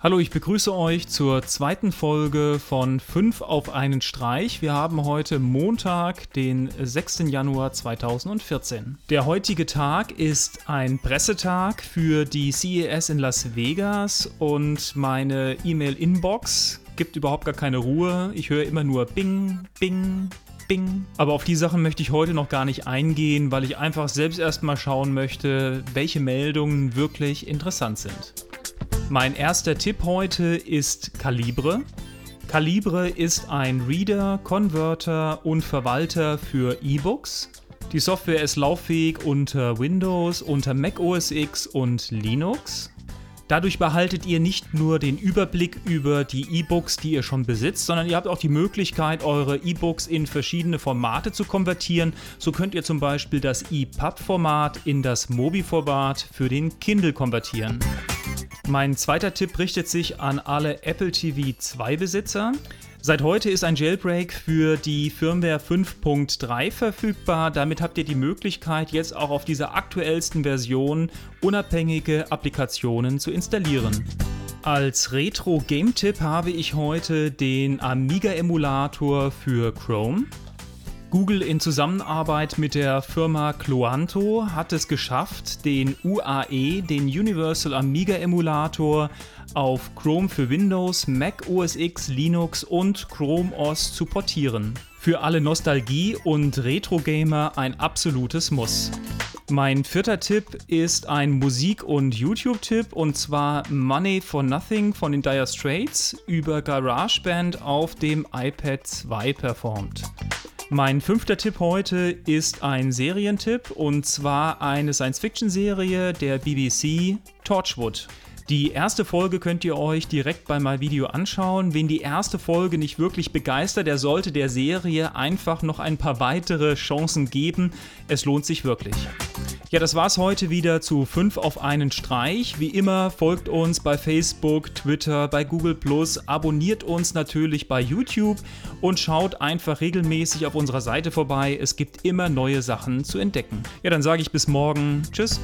Hallo, ich begrüße euch zur zweiten Folge von 5 auf einen Streich. Wir haben heute Montag, den 6. Januar 2014. Der heutige Tag ist ein Pressetag für die CES in Las Vegas und meine E-Mail-Inbox gibt überhaupt gar keine Ruhe. Ich höre immer nur Bing, Bing, Bing. Aber auf die Sachen möchte ich heute noch gar nicht eingehen, weil ich einfach selbst erstmal schauen möchte, welche Meldungen wirklich interessant sind. Mein erster Tipp heute ist Calibre. Calibre ist ein Reader, Converter und Verwalter für E-Books. Die Software ist lauffähig unter Windows, unter Mac OS X und Linux. Dadurch behaltet ihr nicht nur den Überblick über die E-Books, die ihr schon besitzt, sondern ihr habt auch die Möglichkeit, eure E-Books in verschiedene Formate zu konvertieren. So könnt ihr zum Beispiel das EPUB-Format in das Mobi-Format für den Kindle konvertieren. Mein zweiter Tipp richtet sich an alle Apple TV 2 Besitzer. Seit heute ist ein Jailbreak für die Firmware 5.3 verfügbar. Damit habt ihr die Möglichkeit, jetzt auch auf dieser aktuellsten Version unabhängige Applikationen zu installieren. Als Retro-Game-Tipp habe ich heute den Amiga-Emulator für Chrome. Google in Zusammenarbeit mit der Firma Cloanto hat es geschafft, den UAE, den Universal Amiga Emulator, auf Chrome für Windows, Mac OS X, Linux und Chrome OS zu portieren. Für alle Nostalgie- und Retro-Gamer ein absolutes Muss. Mein vierter Tipp ist ein Musik- und YouTube-Tipp und zwar Money for Nothing von den Dire Straits über GarageBand auf dem iPad 2 performt. Mein fünfter Tipp heute ist ein Serientipp und zwar eine Science-Fiction-Serie der BBC Torchwood. Die erste Folge könnt ihr euch direkt bei meinem Video anschauen. Wen die erste Folge nicht wirklich begeistert, der sollte der Serie einfach noch ein paar weitere Chancen geben. Es lohnt sich wirklich. Ja, das war's heute wieder zu 5 auf einen Streich. Wie immer folgt uns bei Facebook, Twitter, bei Google abonniert uns natürlich bei YouTube und schaut einfach regelmäßig auf unserer Seite vorbei. Es gibt immer neue Sachen zu entdecken. Ja, dann sage ich bis morgen. Tschüss.